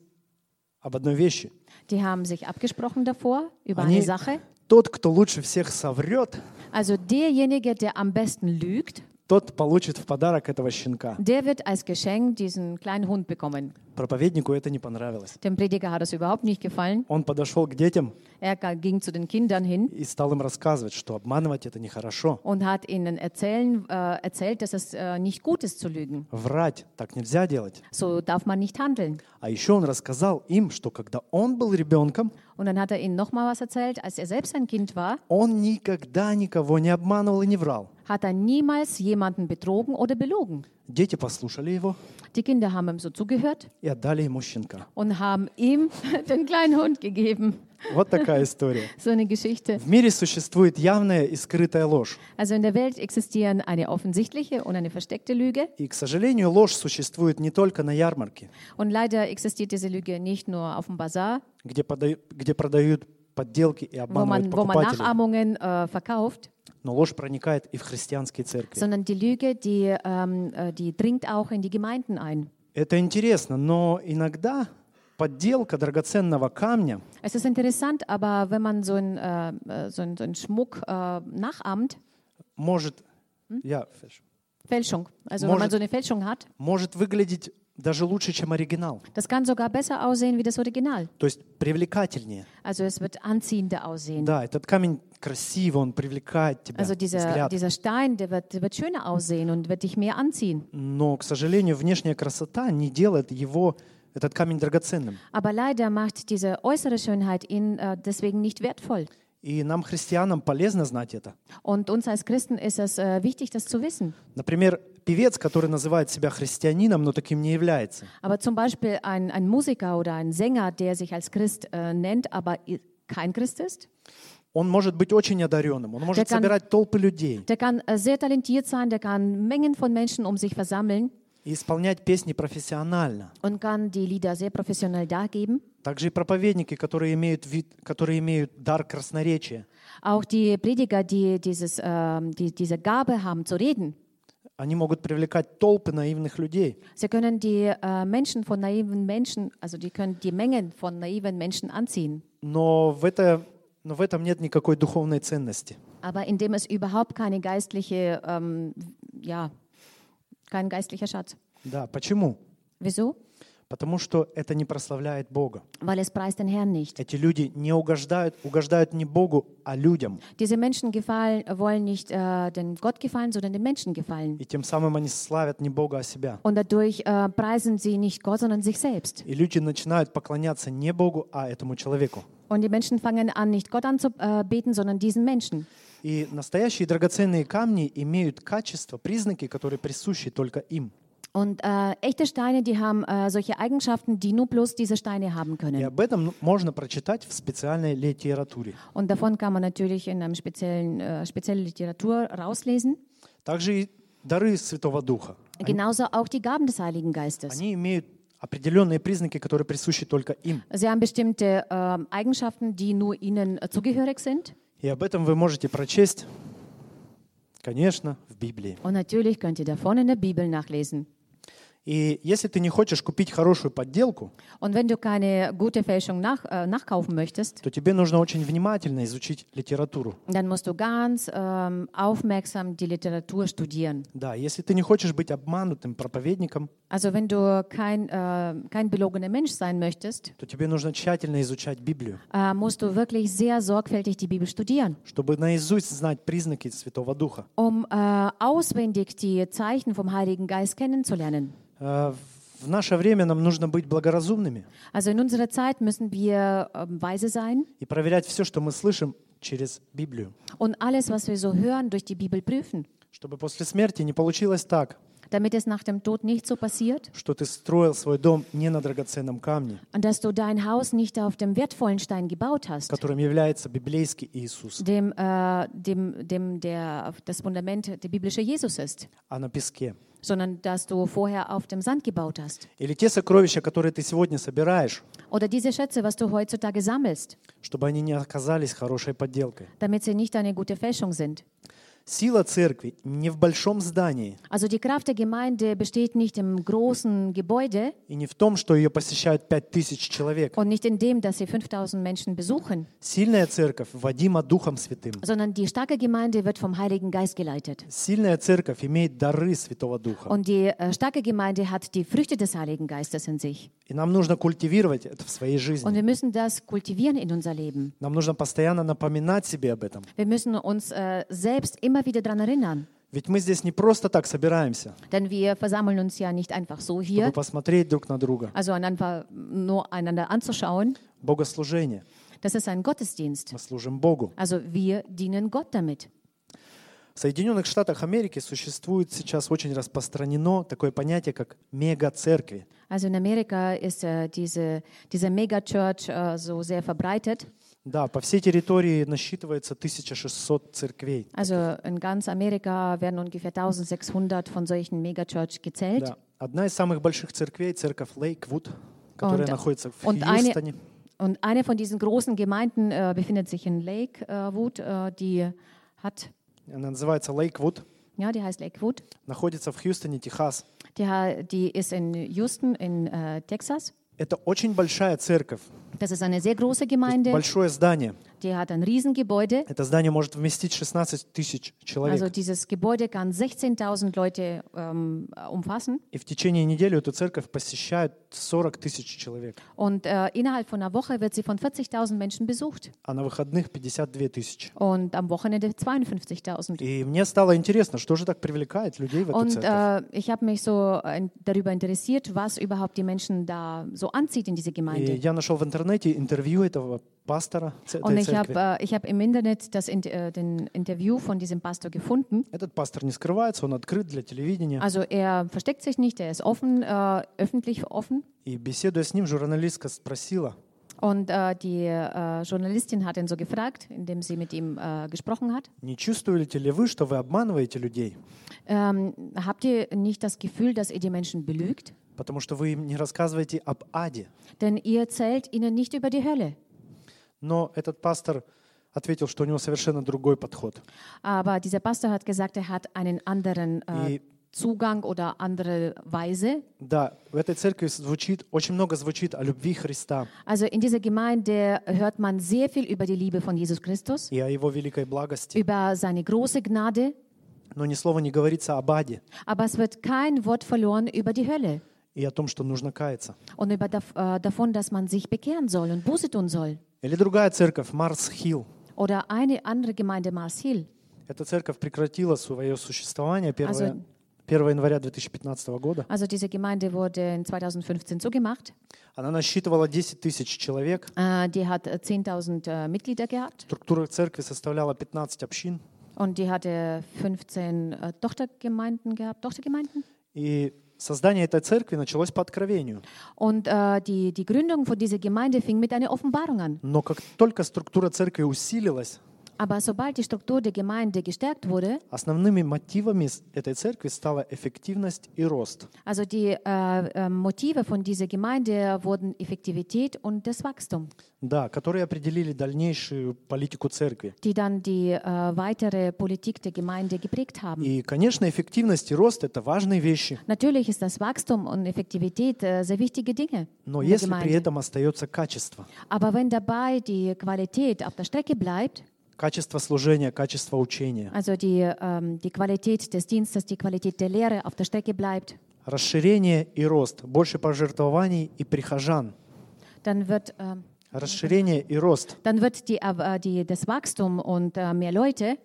об одной вещи. Die haben sich abgesprochen davor über Они- eine Sache. Тот, кто лучше всех соврет, Also derjenige, der am besten lügt, тот получит в подарок этого щенка. der wird als Geschenk diesen kleinen Hund bekommen. Проповеднику это не понравилось. Dem Prediger hat es überhaupt nicht gefallen. Он подошел к детям Er ging zu den Kindern hin и стал им рассказывать, что обманывать это нехорошо. und hat ihnen erzählen, äh, erzählt, dass es äh, nicht gut ist zu lügen. Врать так нельзя делать. So darf man nicht handeln. А еще он рассказал им, что когда он был ребенком, Und dann hat er ihnen nochmal was erzählt. Als er selbst ein Kind war, он никогда никого не обманывал и не врал. hat er niemals jemanden betrogen oder belogen. Дети послушали его Die Kinder haben ihm so zugehört и отдали ему щенка. und haben ihm den kleinen Hund gegeben. Вот такая история. So eine Geschichte. В мире существует явная и скрытая ложь. Also in der Welt existieren eine offensichtliche und eine versteckte Lüge. И, к сожалению, ложь существует не только на ярмарке, Und leider existiert diese Lüge nicht nur auf dem Bazar, где, пода- где продают подделки и wo обманывают man, wo man покупателей, Nachahmungen äh, verkauft, но ложь проникает и в христианские церкви. sondern die Lüge, die, ähm, äh, die dringt auch in die Gemeinden ein. Это интересно, но иногда подделка драгоценного камня Es ist interessant, aber wenn man so einen äh, äh, so einen- so einen Schmuck äh, nachahmt, может, я, Феш, Fälschung, also wenn man Может- so eine Fälschung hat, может выглядеть даже лучше, чем оригинал. das kann sogar besser aussehen wie das Original. То есть привлекательнее. Also es wird anziehender aussehen. Да, этот камень красивый, он привлекает тебя, Also dieser, взгляд. dieser Stein, der wird, der wird schöner aussehen und wird dich mehr anziehen. Но, к сожалению, внешняя красота не делает его, этот камень драгоценным. Aber leider macht diese äußere Schönheit ihn äh, deswegen nicht wertvoll. И нам, христианам, полезно знать это. Und uns als Christen ist es äh, wichtig, das zu wissen. Например, певец, который называет себя христианином, но таким не является. Aber zum Beispiel ein, ein Musiker oder ein Sänger, der sich als Christ äh, nennt, aber i- kein Christ ist, Он может быть очень одаренным, он может Der kann- собирать толпы людей der kann äh, sehr talentiert sein, der kann Mengen von Menschen um sich versammeln и исполнять песни профессионально. und kann die Lieder sehr professionell dargeben. Также и проповедники, которые имеют, вид, которые имеют дар красноречия, Auch die Prediger, die, dieses, ähm, die diese Gabe haben zu reden, они могут привлекать толпы наивных людей. sie können die äh, Menschen von naiven Menschen, also die können die Mengen von naiven Menschen anziehen. Но в, это, но в этом нет никакой духовной ценности. Aber indem es überhaupt keine geistliche, ähm, ja, kein geistlicher Schatz. Да, почему? Wieso? Потому что это не прославляет Бога. Weil es preist den Herrn nicht. Эти люди не угождают, угождают не Богу, а людям. Diese Menschen gefallen, wollen nicht äh, den Gott gefallen, sondern den Menschen gefallen. И тем самым они славят не Бога, а себя. Und dadurch äh, preisen sie nicht Gott, sondern sich selbst. И люди начинают поклоняться не Богу, а этому человеку. Und die Menschen fangen an, nicht Gott anzubeten, sondern diesen Menschen. И настоящие драгоценные камни имеют качества, признаки, которые присущи только им. Und äh, echte Steine, die haben äh, solche Eigenschaften, die nur bloß diese Steine haben И können. об этом можно прочитать в специальной литературе. Und davon kann man natürlich in einem speziellen, äh, spezielle Literatur rauslesen. Также и дары Святого Духа. Genauso auch die Gaben des Heiligen Geistes. Они имеют определенные признаки, которые присущи только им. Sie haben bestimmte äh, Eigenschaften, die nur ihnen äh, zugehörig sind. И об этом вы можете прочесть, конечно, в Библии. Und natürlich könnt ihr davon in der Bibel nachlesen. И если ты не хочешь купить хорошую подделку, Und wenn du keine gute Fälschung nach, äh, nachkaufen möchtest, то тебе нужно очень внимательно изучить литературу. dann musst du ganz ähm, aufmerksam die Literatur studieren. Да, если ты не хочешь быть обманутым проповедником, Also wenn du kein, äh, kein belogener Mensch sein möchtest, то тебе нужно тщательно изучать Библию, äh, musst du wirklich sehr sorgfältig die Bibel studieren, чтобы наизусть знать признаки Святого Духа. um äh, auswendig die Zeichen vom Heiligen Geist kennenzulernen. Э, В наше время нам нужно быть благоразумными Also in unserer Zeit müssen wir ähm, weise sein и проверять все, что мы слышим через Библию, und alles, was wir so hören, durch die Bibel prüfen, чтобы после смерти не получилось так, damit es nach dem Tod nicht so passiert что ты строил свой дом не на драгоценном камне, und dass du dein Haus nicht auf dem wertvollen Stein gebaut hast, которым является библейский Иисус, dem, äh, dem, dem der, das Fundament der biblische Jesus ist, а на песке. sondern dass du vorher auf dem Sand gebaut hast. Или те сокровища, которые ты сегодня собираешь, Oder diese Schätze, was du heutzutage sammelst, чтобы они не оказались хорошей подделкой. damit sie nicht eine gute Fälschung sind. Сила церкви не в большом здании Also die Kraft der Gemeinde besteht nicht im großen Gebäude и не в том, что ее посещают пять тысяч человек. und nicht in dem, dass sie 5000 Menschen besuchen, Сильная церковь водима Духом Святым. sondern die starke Gemeinde wird vom Heiligen Geist geleitet. Сильная церковь имеет дары Святого Духа. Und die äh, starke Gemeinde hat die Früchte des Heiligen Geistes in sich. И нам нужно культивировать это в своей Und жизни. wir müssen das kultivieren in unser Leben. Нам нужно постоянно напоминать себе об этом. Wir müssen uns äh, selbst immer wieder daran erinnern. Ведь мы здесь не просто так собираемся, Denn wir versammeln uns ja nicht einfach so чтобы hier, посмотреть друг на друга. also einander, nur einander anzuschauen. Богослужение. Das ist ein Gottesdienst. Мы служим Богу. Also wir dienen Gott damit. В Соединенных Штатах Америки существует сейчас очень распространено такое понятие, как мега-церкви. Also in Amerika ist äh, diese, diese Megachurch äh, so sehr verbreitet. Да, по всей территории насчитывается 1600 церквей. Also in ganz Amerika werden ungefähr 1600 von solchen Megachurch gezählt. Да. Одна из самых больших церквей — церковь Лейквуд, которая Und- находится в und eine- Хьюстоне. Und eine von diesen großen Gemeinden äh, befindet sich in Lakewood. Äh, die hat, Она называется Лейквуд, ja, die heißt Lakewood. находится в Хьюстоне, Техас. Die, ha- die ist in Houston in äh, Texas. Это очень большая церковь, Das ist eine sehr große Gemeinde, большое здание. die hat ein Riesengebäude. Это здание может вместить 16 тысяч Also человек. dieses Gebäude kann 16.000 Leute ähm, umfassen. И в течение недели эту церковь посещают 40 тысяч человек, Und äh, innerhalb von einer Woche wird sie von 40.000 Menschen besucht. а на выходных 52 тысячи. Und am Wochenende 52.000. И мне стало интересно, что же так привлекает людей в эту Und церковь. äh, ich habe mich so äh, darüber interessiert, was überhaupt die Menschen da so anzieht in diese И Gemeinde. я нашел в интернете интервью этого пастора ц- Und этой ich habe церкви. äh, ich hab im Internet das In äh, den Interview von diesem Pastor gefunden. Этот пастор не скрывается, он открыт для телевидения. Also er versteckt sich nicht, er ist offen, äh, öffentlich offen. И беседуя с ним, журналистка спросила, Und äh, die äh, Journalistin hat ihn so gefragt, indem sie mit ihm äh, gesprochen hat. не чувствуете ли вы, что вы обманываете людей? Ähm, habt ihr nicht das Gefühl, dass ihr die Menschen belügt? Потому что вы им не рассказываете об аде. Denn ihr erzählt ihnen nicht über die Hölle. Но этот пастор ответил, что у него совершенно другой подход. Aber dieser Pastor hat gesagt, er hat einen anderen äh, Zugang oder andere Weise. да, в этой церкви звучит, очень много звучит о любви Христа Also in dieser Gemeinde hört man sehr viel über die Liebe von Jesus Christus, и о Его великой благости. über seine große Gnade, Но ни слова не говорится об аде aber es wird kein Wort verloren über die Hölle и о том, что нужно каяться. und über, dav- äh, davon, dass man sich bekehren soll und Buße tun soll. Или другая церковь, Марс Хилл. Oder eine andere Gemeinde, Mars Hill. Эта церковь прекратила свое существование 1, Also- 1 января 2015 года. Also diese Gemeinde wurde in 2015 zugemacht. Она насчитывала 10 тысяч человек. Äh, die hat äh, 10.000 äh, Mitglieder gehabt Структура церкви составляла 15 общин. und die hatte 15 äh, Tochtergemeinden gehabt. Tochtergemeinden? И создание этой церкви началось по откровению. Und äh, die, die Gründung von dieser Gemeinde fing mit einer Offenbarung an. Но как только структура церкви усилилась, Aber sobald die Struktur der Gemeinde gestärkt wurde, основными мотивами этой церкви стала эффективность и рост. also die äh, äh, Motive von dieser Gemeinde wurden Effektivität und das Wachstum, Да, которые определили дальнейшую политику церкви. die dann die äh, weitere Politik der Gemeinde geprägt haben. И, конечно, эффективность и рост – это важные вещи. Natürlich ist das Wachstum und Effektivität äh, sehr wichtige Dinge Но если при Gemeinde. этом остается качество, Aber wenn dabei die Qualität auf der Strecke bleibt, качество служения, качество учения, also die, ähm, die Qualität des Dienstes, die Qualität der Lehre auf der Strecke bleibt, расширение и рост, больше пожертвований и прихожан, dann wird, ähm, расширение и рост, dann wird die, äh, die, das Wachstum und äh, mehr Leute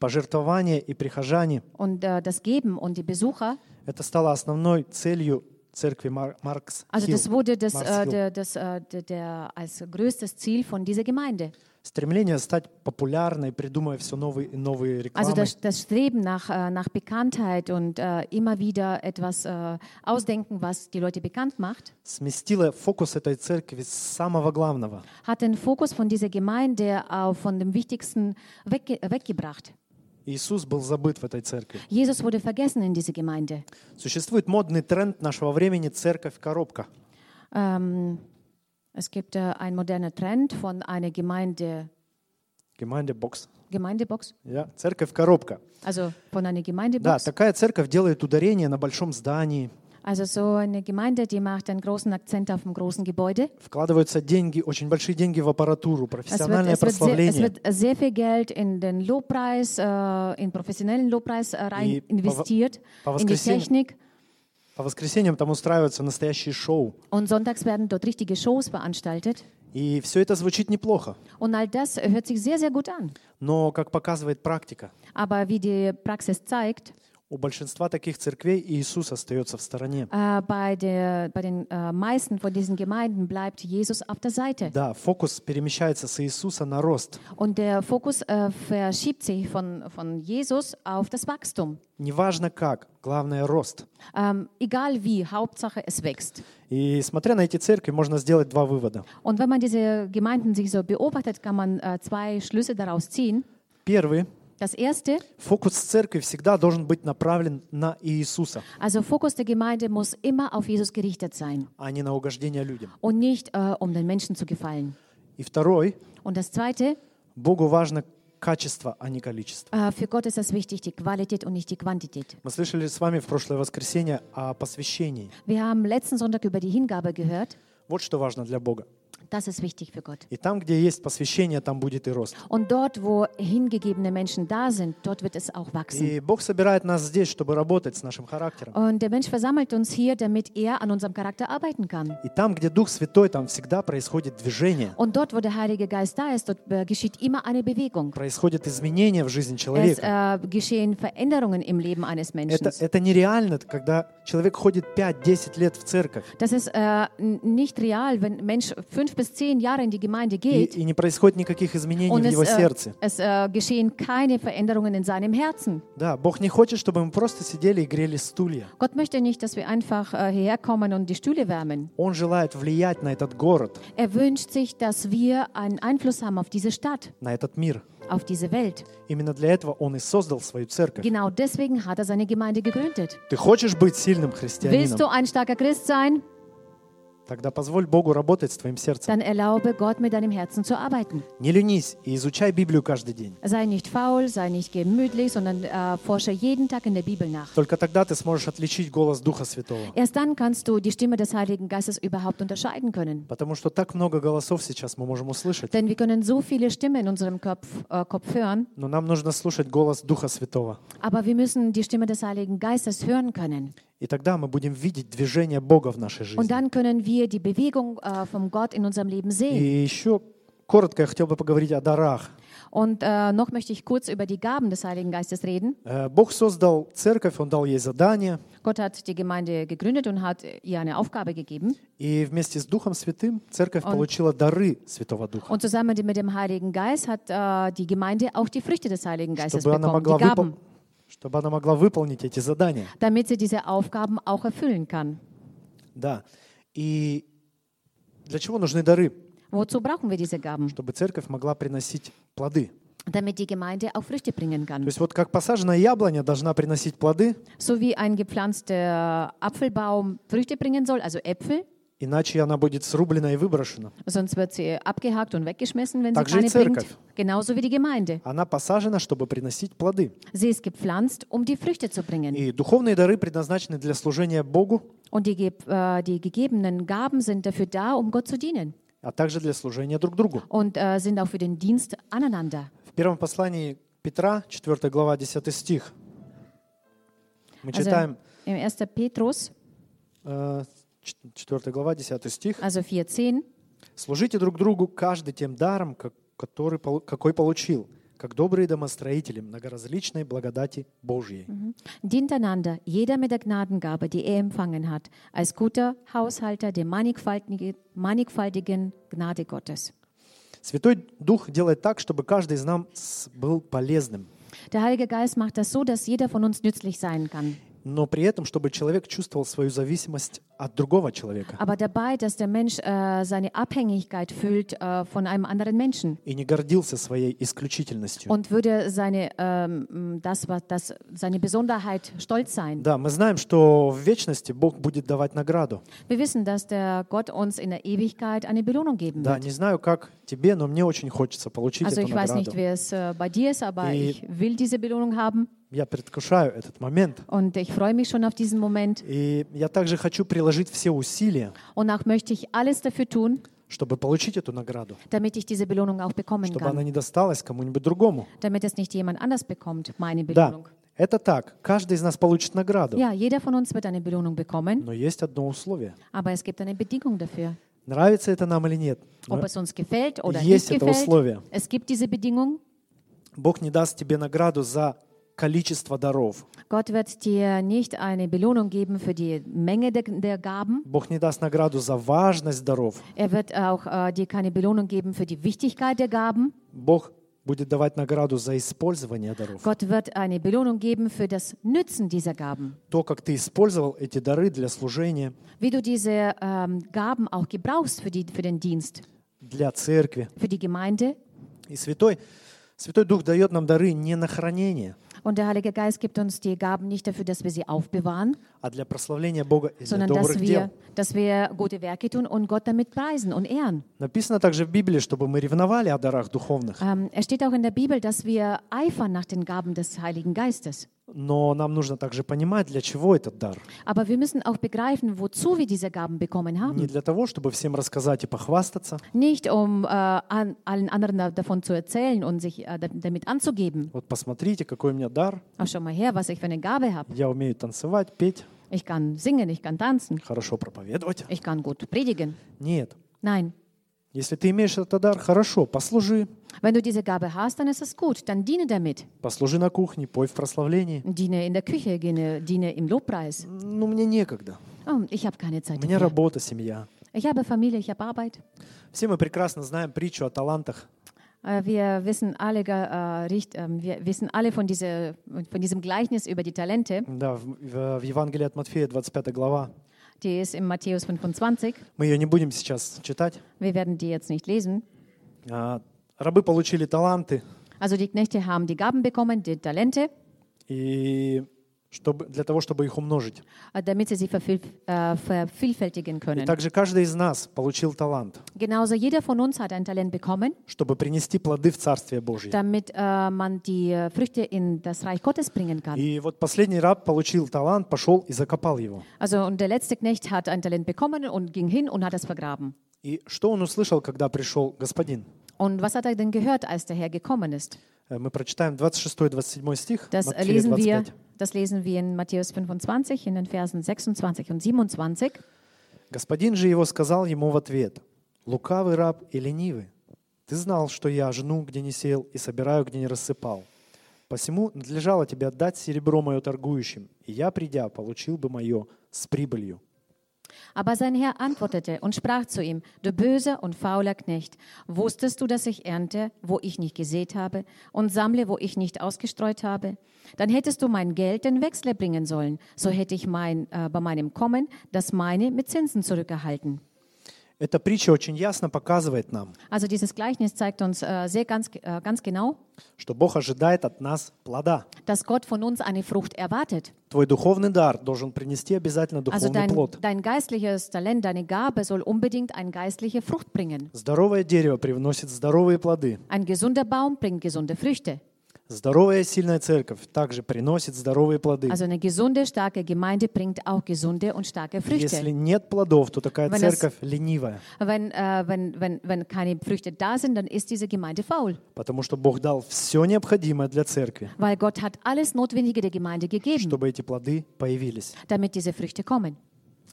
пожертвования и прихожане und äh, das Geben und die Besucher, – это стало основной целью церкви Мар- Маркс also das wurde das, äh, das, äh, der als größtes Ziel von dieser Gemeinde. Стремление стать популярной, придумывая все новые и новые Also рекламы. das, das Streben nach, äh, nach Bekanntheit und äh, immer wieder etwas äh, ausdenken, was die Leute bekannt macht, сместило фокус этой церкви с самого главного. hat den Fokus von dieser Gemeinde auf von dem Wichtigsten wegge weggebracht. Иисус был забыт в этой церкви. Jesus wurde vergessen in dieser Gemeinde. Существует модный тренд нашего времени «церковь-коробка». Ähm, es gibt äh, einen modernen Trend von einer Gemeinde, Gemeindebox. Gemeindebox, Ja, церковь-коробка. also von einer Да, Gemeindebox. такая церковь делает ударение на большом здании, Also so eine Gemeinde, die macht einen großen Akzent auf dem großen Gebäude. вкладываются деньги, очень большие деньги в аппаратуру, Es wird, профессиональное es, wird sehr, es прославление. wird sehr viel Geld in den Lobpreis, äh, in professionellen Lobpreis äh, rein И по- investiert, по in die воскресеньям- Technik. По воскресеньям там устраиваются настоящие шоу. Und sonntags werden dort richtige Shows veranstaltet. И все это звучит неплохо. Und all das hört sich sehr, sehr gut an. Но, как показывает практика, Aber wie die Praxis zeigt, у большинства таких церквей Иисус остается в стороне. äh, bei, der, bei den äh, meisten von diesen Gemeinden bleibt Jesus auf der Seite. Да, фокус перемещается с Иисуса на рост. Und der Fokus äh, verschiebt sich von, von Jesus auf das Wachstum. Неважно как, главное рост. Ähm, egal wie, Hauptsache es wächst. И смотря на эти церкви, можно сделать два вывода. Und wenn man diese Gemeinden sich so beobachtet, kann man äh, zwei Schlüsse daraus ziehen. Первый. Das erste, Фокус церкви всегда должен быть направлен на Иисуса, also Fokus der Gemeinde muss immer auf Jesus gerichtet sein а не на угождение людям. und nicht äh, um den Menschen zu gefallen. И второй. Und das zweite, Богу важно качество, а не количество. äh, für Gott ist es wichtig, die Qualität und nicht die Quantität. Мы слышали с вами в прошлое воскресенье о посвящении. Wir haben letzten Sonntag über die Hingabe gehört. Вот что важно для Бога. Das ist wichtig für Gott. И там, где есть посвящение, там будет и рост. Und dort, wo hingegebene Menschen da sind, dort wird es auch wachsen. И Бог собирает нас здесь, чтобы работать с нашим характером. Und der Mensch versammelt uns hier, damit er an unserem Charakter arbeiten kann. И там, где Дух Святой, там всегда происходит движение, Und dort, wo der Heilige Geist da ist, dort äh, geschieht immer eine Bewegung. происходят изменения в жизни Es человека. äh, geschehen Veränderungen im Leben eines Menschen. Это, это нереально, когда человек ходит 5-10 лет в церковь, Das ist äh, n- nicht real, wenn ein Mensch fünf bis zehn Jahre in die Gemeinde и, geht и не происходит никаких изменений und в es, его äh, сердце. es äh, geschehen keine Veränderungen in seinem Herzen. Да, Бог не хочет, чтобы мы просто сидели и грели стулья. Gott möchte nicht, dass wir einfach äh, hierher kommen und die Stühle wärmen. Он желает влиять на этот город, Er wünscht sich, dass wir einen Einfluss haben auf diese Stadt, на этот мир. auf diese Welt. Именно для этого Он и создал свою церковь. Genau deswegen hat er seine Gemeinde gegründet. Ты хочешь быть сильным Willst христианином? du ein starker Christ sein? Тогда позволь Богу работать с твоим сердцем. Dann erlaube Gott mit deinem Herzen zu arbeiten. Не ленись и изучай Библию каждый день. Sei nicht faul, sei nicht gemütlich, sondern äh, forsche jeden Tag in der Bibel nach. Только тогда ты сможешь отличить голос Духа Святого. Erst dann kannst du die Stimme des Heiligen Geistes überhaupt unterscheiden können. Потому что так много голосов сейчас мы можем услышать. Denn wir können so viele Stimmen in unserem Kopf, äh, Kopf hören, Но нам нужно слушать голос Духа Святого. aber wir müssen die Stimme des Heiligen Geistes hören können. И тогда мы будем видеть движение Бога в нашей Und жизни. dann können wir die Bewegung äh, von Gott in unserem Leben sehen. И еще коротко я хотел бы поговорить о дарах. Und äh, noch möchte ich kurz über die Gaben des Heiligen Geistes reden. Э, Бог создал церковь, Он дал ей задание, Gott hat die Gemeinde gegründet und hat ihr eine Aufgabe gegeben. и вместе с Духом Святым церковь получила дары Святого Духа, Und zusammen mit dem Heiligen Geist hat äh, die Gemeinde auch die Früchte des Heiligen Geistes чтобы она, bekommen, могла die Gaben, выпол- чтобы она могла выполнить эти задания. damit sie diese Aufgaben auch erfüllen kann. Да. И для чего нужны дары? Wozu brauchen wir diese Gaben? Чтобы церковь могла приносить плоды. Damit die Gemeinde auch Früchte bringen То kann. есть вот как посаженная яблоня должна приносить плоды, So wie ein gepflanzter Apfelbaum Früchte bringen soll, also Äpfel, иначе она будет срублена и выброшена. sonst wird sie abgehakt und weggeschmissen, wenn sie Так же и keine bringt. церковь. Genauso wie die Gemeinde. Она посажена, чтобы приносить плоды. Sie ist gepflanzt, um die Früchte zu bringen. И духовные дары предназначены для служения Богу, Und die, ge- äh, die gegebenen Gaben sind dafür da, um Gott zu dienen. а также для служения друг другу. Und äh, sind auch für den Dienst aneinander. В первом послании Петра, 4 глава, 10 стих, мы Also читаем, im 1. Petrus, э, 4 глава, 10 стих. also 4,10. «Служите друг другу каждый тем даром, который, какой получил, как добрые домостроители многоразличной благодати Божьей». Dient einander, jeder mit der Gnadengabe, die er empfangen hat, als guter Haushalter der mannigfaltigen, mannigfaltigen Gnade Gottes. Святой Дух делает так, чтобы каждый из нас был полезным, Der Heilige Geist macht das so, dass jeder von uns nützlich sein kann. Но при этом, чтобы человек чувствовал свою зависимость от другого человека Aber dabei, dass der Mensch äh, seine Abhängigkeit fühlt äh, von einem anderen Menschen и не гордился своей исключительностью. und würde seine, ähm, das, was- das, seine Besonderheit stolz sein. Да, мы знаем, что в вечности Бог будет давать награду. Wir wissen, dass der Gott uns in der Ewigkeit eine Belohnung geben Да, wird. не знаю, как тебе, но мне очень хочется получить Also эту ich weiß награду. nicht, wie es äh, bei dir ist, aber И- ich will diese Belohnung haben Я предвкушаю этот момент. und ich freue mich schon auf diesen Moment. И я также хочу приложить все усилия, Und auch möchte ich alles dafür tun, чтобы получить эту награду, damit ich diese Belohnung auch bekommen чтобы она kann. не досталась кому-нибудь другому. Damit es nicht jemand anders bekommt, meine Да, Belohnung. это так. Каждый из нас получит награду. Ja, jeder von uns wird eine Belohnung bekommen, Но есть одно условие. aber es gibt eine Bedingung dafür. Nравится это нам или нет? Ob es uns gefällt oder Есть nicht это gefällt, условие. es gibt diese Bedingung. Бог не даст тебе награду за количество даров. Gott wird dir nicht eine Belohnung geben für die Menge der, der Gaben. Бог не даст награду за важность даров. Er wird auch äh, dir keine Belohnung geben für die Wichtigkeit der Gaben. Bог будет давать награду за использование даров. Gott wird eine Belohnung geben für das Nützen dieser Gaben. То, как ты использовал эти дары для служения, Wie du diese ähm, Gaben auch gebrauchst für, die, für den Dienst, для церкви. für die Gemeinde. И Святой, Святой Дух дает нам дары не на хранение, Und der Heilige Geist gibt uns die Gaben nicht dafür, dass wir sie aufbewahren, а для прославления Бога и для sondern dass добрых wir, дел. dass wir gute Werke tun und Gott damit preisen und ehren. Написано также в Библии, чтобы мы ревновали о дарах духовных. Ähm, es steht auch in der Bibel, dass wir eifern nach den Gaben des Heiligen Geistes. Но нам нужно также понимать, для чего этот дар. Aber wir müssen auch begreifen, wozu wir diese Gaben bekommen Не haben. для того, чтобы всем рассказать и похвастаться. Nicht um äh, an, allen anderen da- davon zu erzählen und sich äh, da- damit anzugeben. Вот посмотрите, какой у меня дар. Ach, schau mal her, was ich für eine Gabe habe. Я умею танцевать, петь, Ich kann singen, ich kann tanzen, хорошо проповедовать. ich kann gut predigen. Нет. Nein, Если ты имеешь этот дар, хорошо, послужи. wenn du diese Gabe hast, dann ist es gut. Dann diene damit. Послужи на кухне, пой в прославлении. Diene in der Küche, diene, diene im Lobpreis. Ну, мне некогда. Oh, ich habe keine У Zeit меня dafür. работа, семья. Ich habe Familie, ich habe Arbeit. Все мы прекрасно знаем притчу о талантах. Äh, Wir wissen alle, ge- äh, richt- ähm, wir wissen alle von, diese, von diesem Gleichnis über die Talente. Да, в, в- в Евангелии от Матфея, 25 глава. Die ist in Matthäus 25. Мы ее не будем сейчас читать. Wir werden die jetzt nicht lesen. А, Рабы получили таланты, Also die Knechte haben die Gaben bekommen, die Talente, и чтобы, для того, чтобы их умножить. äh, damit sie sie verviel, äh, vervielfältigen И können. также каждый из нас получил талант, Genauso jeder von uns hat ein Talent bekommen, чтобы принести плоды в Царствие Божье. damit äh, man die äh, Früchte in das Reich Gottes bringen kann. И вот последний раб получил талант, пошел и закопал его. Also und der letzte Knecht hat ein Talent bekommen und ging hin und hat es vergraben. И что он услышал, когда пришел господин? Und was hat er denn gehört, als der Herr gekommen ist? Э, Мы прочитаем 26-27 стих, Das lesen, wir, 25. das lesen wir in Matthäus 25 in den Versen 26 und 27. Господин же его сказал ему в ответ, «Лукавый раб и ленивый, ты знал, что я жну, где не сеял, и собираю, где не рассыпал. Посему надлежало тебе отдать серебро мое торгующим, и я, придя, получил бы мое с прибылью». Aber sein Herr antwortete und sprach zu ihm, du böser und fauler Knecht, wusstest du, dass ich ernte, wo ich nicht gesät habe, und sammle, wo ich nicht ausgestreut habe? Dann hättest du mein Geld den Wechsler bringen sollen, so hätte ich mein, äh, bei meinem Kommen das meine mit Zinsen zurückerhalten. Эта притча очень ясно показывает нам, Also dieses Gleichnis zeigt uns äh, sehr ganz, äh, ganz genau, что Бог ожидает от нас плода. dass Gott von uns eine Frucht erwartet. Твой духовный дар должен принести обязательно Also духовный dein, плод. dein geistliches Talent, deine Gabe soll unbedingt eine geistliche Frucht bringen. Здоровое дерево привносит здоровые плоды. Ein gesunder Baum bringt gesunde Früchte. Здоровая сильная церковь также приносит здоровые плоды. Also eine gesunde, starke Gemeinde bringt auch gesunde und starke Если Früchte. нет плодов, то такая Wenn das- церковь ленивая, Wenn, äh, wenn, wenn, wenn keine Früchte da sind, dann ist diese Gemeinde faul. потому что Бог дал все необходимое для церкви, Weil Gott hat alles Notwendige der Gemeinde gegeben, чтобы эти плоды появились. damit diese Früchte kommen.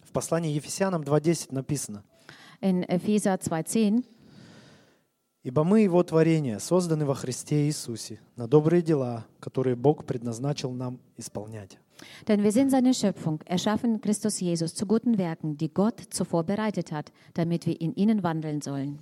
В послании Ефесянам 2.10 написано, In Epheser 2,10 «Ибо мы Его творение, созданы во Христе Иисусе, на добрые дела, которые Бог предназначил нам исполнять». Denn wir sind seine Schöpfung, erschaffen Christus Jesus zu guten Werken, die Gott zuvor bereitet hat, damit wir in ihnen wandeln sollen.